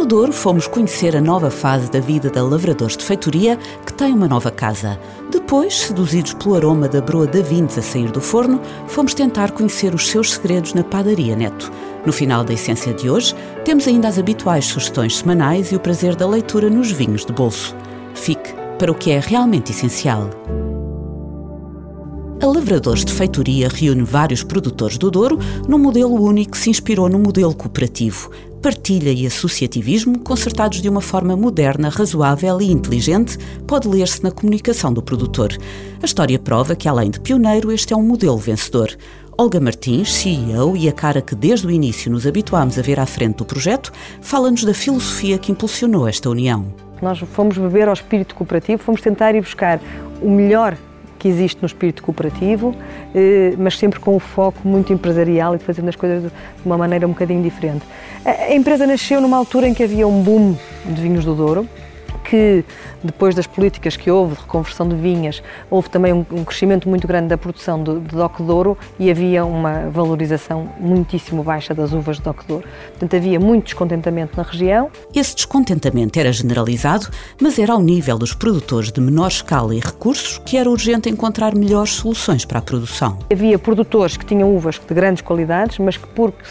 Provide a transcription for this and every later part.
No Douro fomos conhecer a nova fase da vida da Lavradores de Feitoria, que tem uma nova casa. Depois, seduzidos pelo aroma da broa da vinhos a sair do forno, fomos tentar conhecer os seus segredos na padaria Neto. No final da essência de hoje, temos ainda as habituais sugestões semanais e o prazer da leitura nos vinhos de bolso. Fique para o que é realmente essencial. A Lavradores de Feitoria reúne vários produtores do Douro num modelo único que se inspirou no modelo cooperativo, partilha e associativismo, concertados de uma forma moderna, razoável e inteligente, pode ler-se na comunicação do produtor. A história prova que, além de pioneiro, este é um modelo vencedor. Olga Martins, CEO e a cara que desde o início nos habituámos a ver à frente do projeto, fala-nos da filosofia que impulsionou esta união. Nós fomos beber ao espírito cooperativo, fomos tentar ir buscar o melhor que existe no espírito cooperativo, eh, mas sempre com o foco muito empresarial e fazendo as coisas de uma maneira um bocadinho diferente. A empresa nasceu numa altura em que havia um boom de vinhos do Douro, que depois das políticas que houve de reconversão de vinhas, houve também um, um crescimento muito grande da produção de, de DOC de Ouro e havia uma valorização muitíssimo baixa das uvas de DOC de Ouro. Portanto, havia muito descontentamento na região. Esse descontentamento era generalizado, mas era ao nível dos produtores de menor escala e recursos que era urgente encontrar melhores soluções para a produção. Havia produtores que tinham uvas de grandes qualidades, mas que porque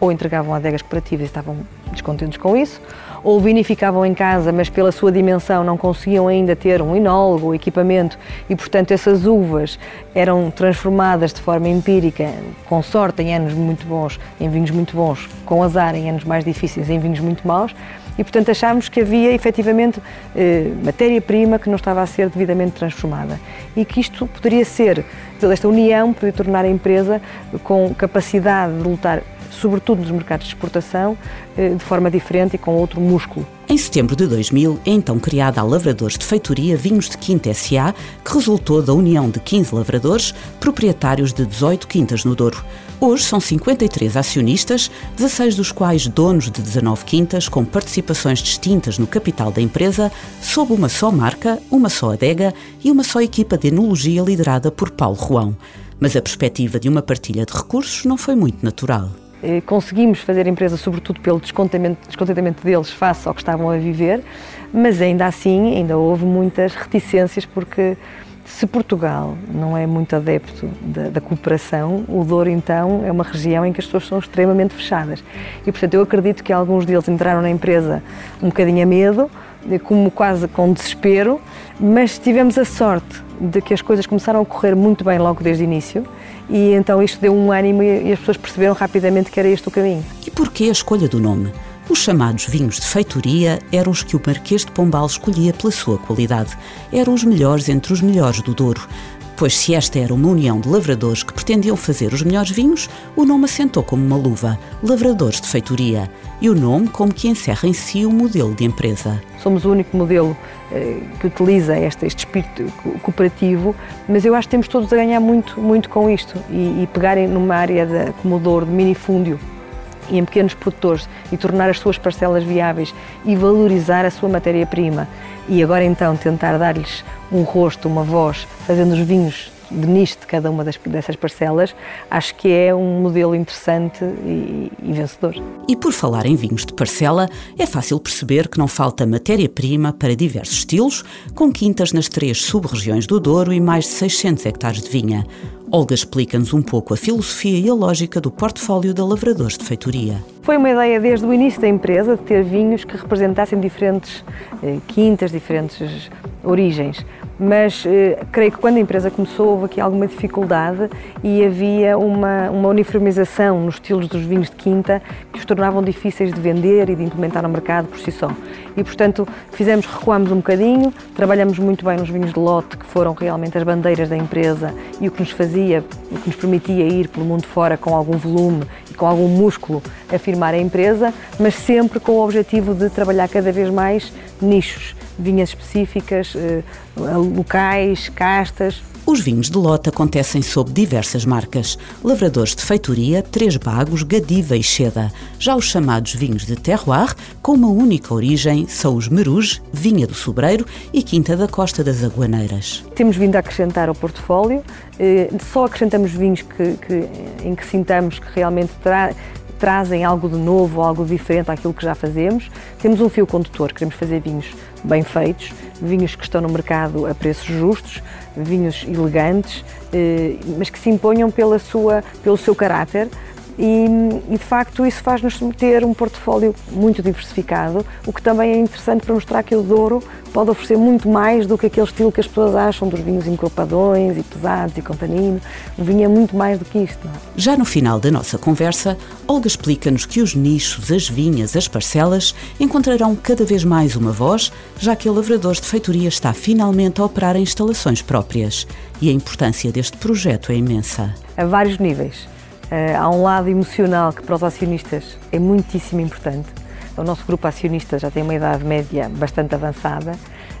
ou entregavam adegas cooperativas e estavam descontentes com isso, ou vinificavam em casa, mas pela sua dimensão não conseguiam ainda ter um enólogo, um equipamento, e portanto essas uvas eram transformadas de forma empírica, com sorte em anos muito bons, em vinhos muito bons, com azar em anos mais difíceis, em vinhos muito maus, e portanto achámos que havia efetivamente eh, matéria-prima que não estava a ser devidamente transformada. E que isto poderia ser, esta união poderia tornar a empresa com capacidade de lutar sobretudo nos mercados de exportação, eh, de forma diferente e com outro músculo. Em setembro de 2000, é então criada a Lavradores de Feitoria Vinhos de Quinta S.A., que resultou da união de 15 lavradores, proprietários de 18 quintas no Douro. Hoje são 53 acionistas, 16 dos quais donos de 19 quintas, com participações distintas no capital da empresa, sob uma só marca, uma só adega e uma só equipa de enologia liderada por Paulo Ruão. Mas a perspectiva de uma partilha de recursos não foi muito natural. Eh, conseguimos fazer a empresa, sobretudo pelo descontentamento, deles face ao que estavam a viver, mas ainda assim ainda houve muitas reticências porque se Portugal não é muito adepto da, da, cooperação, o Douro então é uma região em que as pessoas são extremamente fechadas. E portanto eu acredito que alguns deles entraram na empresa um bocadinho a medo, como quase com desespero, mas tivemos a sorte de que as coisas começaram a correr muito bem logo desde o início e então isto deu um ânimo e as pessoas perceberam rapidamente que era este o caminho. E porquê a escolha do nome? Os chamados vinhos de feitoria eram os que o Marquês de Pombal escolhia pela sua qualidade. Eram os melhores entre os melhores do Douro. Pois se esta era uma união de lavradores que pretendiam fazer os melhores vinhos, o nome assentou como uma luva, Lavradores de Feitoria, e o nome como que encerra em si o modelo de empresa. Somos o único modelo eh, que utiliza este, este, espírito cooperativo, mas eu acho que temos todos a ganhar muito, muito com isto e, e pegarem numa área de acomodador, de minifúndio, e em pequenos produtores e tornar as suas parcelas viáveis e valorizar a sua matéria-prima. E agora então tentar dar-lhes um rosto, uma voz, fazendo os vinhos de nicho de cada uma das, dessas parcelas, acho que é um modelo interessante e, e, vencedor. E por falar em vinhos de parcela, é fácil perceber que não falta matéria-prima para diversos estilos, com quintas nas três sub-regiões do Douro e mais de 600 hectares de vinha. Olga explica-nos um pouco a filosofia e a lógica do portfólio da Lavradores de Feitoria. Foi uma ideia desde o início da empresa de ter vinhos que representassem diferentes eh, quintas, diferentes origens mas eh, creio que quando a empresa começou houve aqui alguma dificuldade e havia uma, uma uniformização nos estilos dos vinhos de quinta que os tornavam difíceis de vender e de implementar no mercado por si só. E, portanto, fizemos, recuamos um bocadinho, trabalhamos muito bem nos vinhos de lote, que foram realmente as bandeiras da empresa e o que nos fazia, o que nos permitia ir pelo mundo fora com algum volume e com algum músculo afirmar a empresa, mas sempre com o objetivo de trabalhar cada vez mais nichos vinhas específicas, eh, locais, castas. Os vinhos de lote acontecem sob diversas marcas. Lavradores de feitoria, Três Bagos, Gadiva e Cheda. Já os chamados vinhos de terroir, com uma única origem, são os Meruge, Vinha do Sobreiro e Quinta da Costa das Aguaneiras. Temos vindo a acrescentar ao portfólio, eh, só acrescentamos vinhos que, que, em que sintamos que realmente tra trazem algo de novo, algo diferente àquilo que já fazemos. Temos um fio condutor, queremos fazer vinhos bem feitos, vinhos que estão no mercado a preços justos, vinhos elegantes, eh, mas que se imponham pela sua, pelo seu caráter, e, e, de facto isso faz-nos ter um portfólio muito diversificado, o que também é interessante para mostrar que o Douro pode oferecer muito mais do que aquele estilo que as pessoas acham dos vinhos encorpadões e pesados e com tanino. O vinho é muito mais do que isto. É? Já no final da nossa conversa, Olga explica-nos que os nichos, as vinhas, as parcelas encontrarão cada vez mais uma voz, já que o lavrador de feitoria está finalmente a operar em instalações próprias. E a importância deste projeto é imensa. A vários níveis há um lado emocional que para os acionistas é muitíssimo importante. O nosso grupo acionista já tem uma idade média bastante avançada.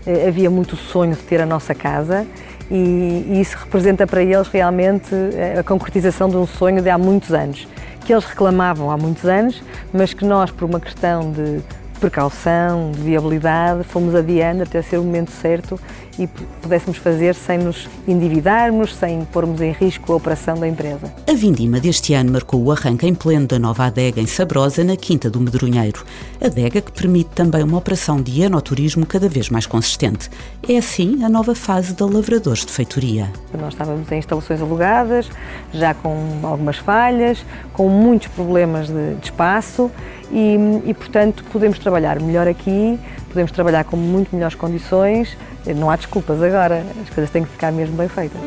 Uh, havia muito sonho de ter a nossa casa e, e isso representa para eles realmente eh, a concretização de um sonho de há muitos anos, que eles reclamavam há muitos anos, mas que nós, por uma questão de precaução, de viabilidade, fomos adiando até ser o momento certo e pudéssemos fazer sem nos endividarmos, sem pormos em risco a operação da empresa. A vindima deste ano marcou o arranque em pleno da nova adega em Sabrosa, na Quinta do Medronheiro. Adega que permite também uma operação de enoturismo cada vez mais consistente. É assim a nova fase da Lavradores de Feitoria. Nós estávamos em instalações alugadas, já com algumas falhas, com muitos problemas de, de espaço e, e, portanto, podemos trabalhar melhor aqui, podemos trabalhar com muito melhores condições. Não há desculpas agora, as coisas têm que ficar mesmo bem feitas.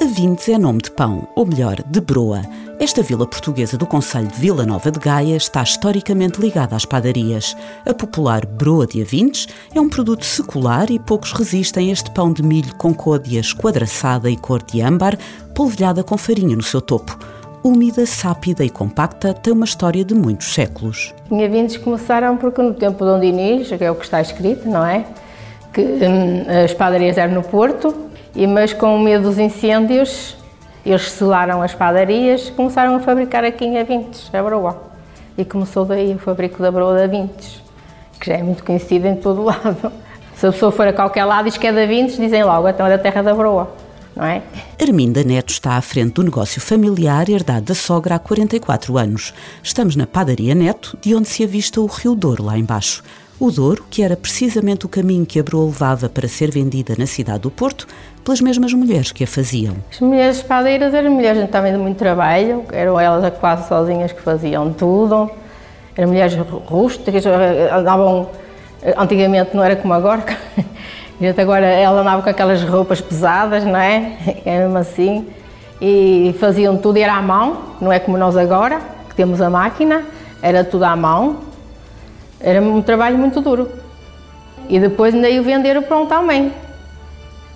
A Vintes é nome de pão, ou melhor, de broa. Esta vila portuguesa do Conselho de Vila Nova de Gaia está historicamente ligada às padarias. A popular broa de Avintes é um produto secular e poucos resistem a este pão de milho com côdea esquadraçada e cor de âmbar, polvilhada com farinha no seu topo úmida, sápida e compacta, tem uma história de muitos séculos. Minha vintes começaram porque no tempo de Dom Dinis, que é o que está escrito, não é? Que hum, as padarias eram no Porto, e mas com medo dos incêndios, eles selaram as padarias e começaram a fabricar aqui em Avintes, a broa. E começou daí o fabrico da broa de Avintes, que já é muito conhecido em todo o lado. Se a pessoa for a qualquer lado e diz que é de Avintes, dizem logo, então é da terra da broa não é? Arminda Neto está à frente do negócio familiar herdado da sogra há 44 anos. Estamos na Padaria Neto, de onde se avista o Rio Douro lá embaixo. O Douro, que era precisamente o caminho que a broa levava para ser vendida na cidade do Porto, pelas mesmas mulheres que a faziam. As mulheres padeiras eram mulheres também de muito trabalho, eram elas quase sozinhas que faziam tudo, eram mulheres rústicas, andavam, antigamente não era como agora, gente agora, ela andava com aquelas roupas pesadas, não é? É mesmo assim. E faziam tudo, era à mão, não é como nós agora, que temos a máquina, era tudo à mão. Era um trabalho muito duro. E depois ainda ia vender o pão também.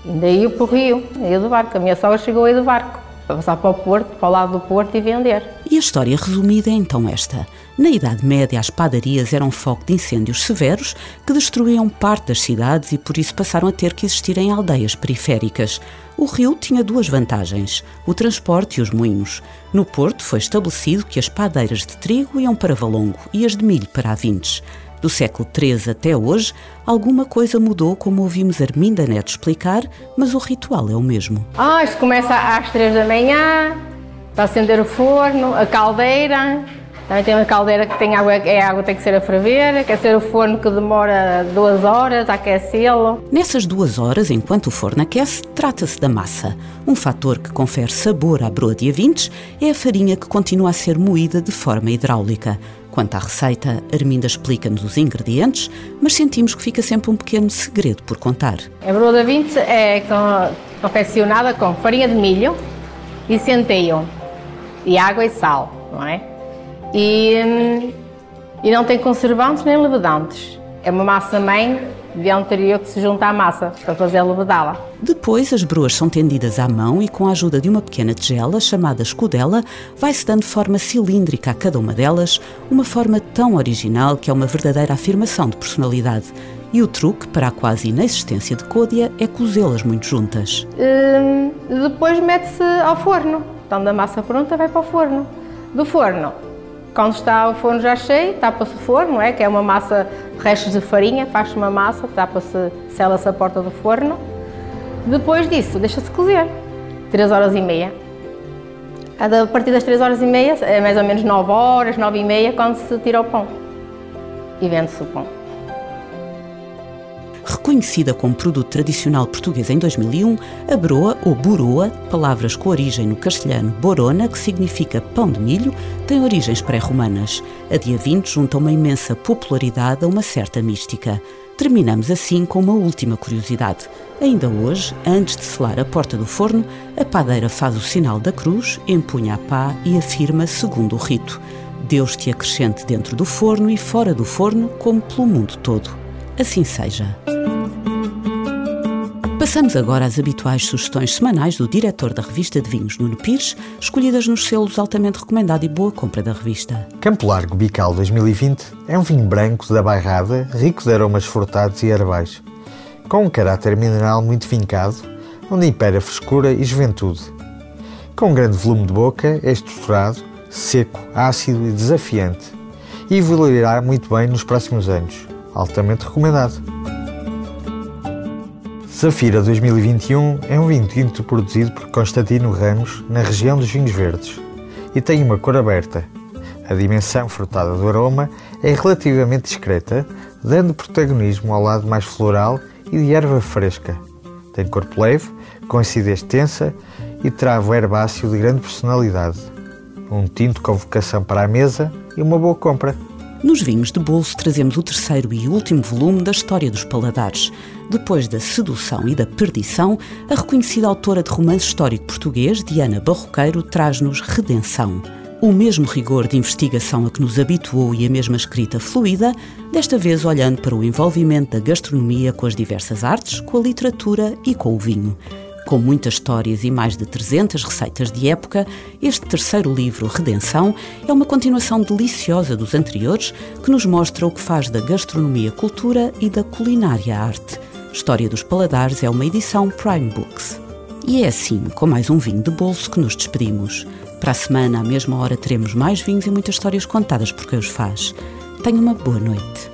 Ainda ia para o rio, ia do barco. A minha sogra chegou aí do barco para passar para o Porto, para o lado do Porto e vender. E a história resumida é então esta. Na Idade Média, as padarias eram foco de incêndios severos que destruíam parte das cidades e por isso passaram a ter que existir em aldeias periféricas. O rio tinha duas vantagens: o transporte e os moinhos. No Porto foi estabelecido que as padeiras de trigo iam para Valongo e as de milho para Avintes. Do século XIII até hoje, alguma coisa mudou, como ouvimos Arminda Neto explicar, mas o ritual é o mesmo. Ah, isto começa às três da manhã, para acender o forno, a caldeira, também tem uma caldeira que tem água, é água tem que ser a ferver, aquecer o forno que demora duas horas a aquecê-lo. Nessas duas horas, enquanto o forno aquece, trata-se da massa. Um fator que confere sabor à broa de avintes é a farinha que continua a ser moída de forma hidráulica. Quanto à receita, Arminda explica-nos os ingredientes, mas sentimos que fica sempre um pequeno segredo por contar. A broa de vintes é confeccionada com farinha de milho e centeio, e água e sal, não é? E, e não tem conservantes nem levedantes. É uma massa mãe Deviam ter que se juntar à massa para fazer a lebedala. Depois, as broas são tendidas à mão e, com a ajuda de uma pequena tigela, chamada escudela, vai-se dando forma cilíndrica a cada uma delas, uma forma tão original que é uma verdadeira afirmação de personalidade. E o truque para a quase inexistência de côdea é cozê-las muito juntas. Hum, depois mete-se ao forno. Então, da massa pronta, vai para o forno. Do forno, quando está o forno já cheio, tapa-se o forno, é? que é uma massa, restos de farinha, faz-se uma massa, tapa-se, sela-se a porta do forno. Depois disso, deixa-se cozer, 3 horas e meia. A partir das 3 horas e meia, é mais ou menos 9 horas, 9 e meia, quando se tira o pão. E vende-se o pão. Reconhecida como produto tradicional português em 2001, a broa ou boroa, palavras com origem no castelhano borona, que significa pão de milho, tem origens pré-romanas. A dia 20 junta uma imensa popularidade a uma certa mística. Terminamos assim com uma última curiosidade. Ainda hoje, antes de selar a porta do forno, a padeira faz o sinal da cruz, empunha a pá e afirma segundo o rito: Deus te acrescente dentro do forno e fora do forno, como pelo mundo todo. Assim seja. Passamos agora às habituais sugestões semanais do diretor da revista de vinhos, Nuno Pires, escolhidas nos selos altamente recomendado e boa compra da revista. Campo Largo Bical 2020 é um vinho branco da Bairrada, rico de aromas frutados e herbais, com um caráter mineral muito vincado, onde impera frescura e juventude. Com um grande volume de boca, é estruturado, seco, ácido e desafiante, e evoluirá muito bem nos próximos anos. Altamente recomendado. Zafira 2021 é um vinho tinto produzido por Constantino Ramos na região dos vinhos verdes e tem uma cor aberta. A dimensão frutada do aroma é relativamente discreta, dando protagonismo ao lado mais floral e de erva fresca. Tem corpo leve, com acidez tensa e travo herbáceo de grande personalidade. Um tinto com vocação para a mesa e uma boa compra. Nos vinhos de bolso trazemos o terceiro e último volume da História dos Paladares. Depois da sedução e da perdição, a reconhecida autora de romance histórico português, Diana Barroqueiro, traz-nos Redenção. O mesmo rigor de investigação a que nos habituou e a mesma escrita fluida, desta vez olhando para o envolvimento da gastronomia com as diversas artes, com a literatura e com o vinho. Com muitas histórias e mais de 300 receitas de época, este terceiro livro, Redenção, é uma continuação deliciosa dos anteriores que nos mostra o que faz da gastronomia cultura e da culinária arte. História dos Paladares é uma edição Prime Books. E é assim, com mais um vinho de bolso, que nos despedimos. Para a semana, à mesma hora, teremos mais vinhos e muitas histórias contadas por quem os faz. Tenha uma boa noite.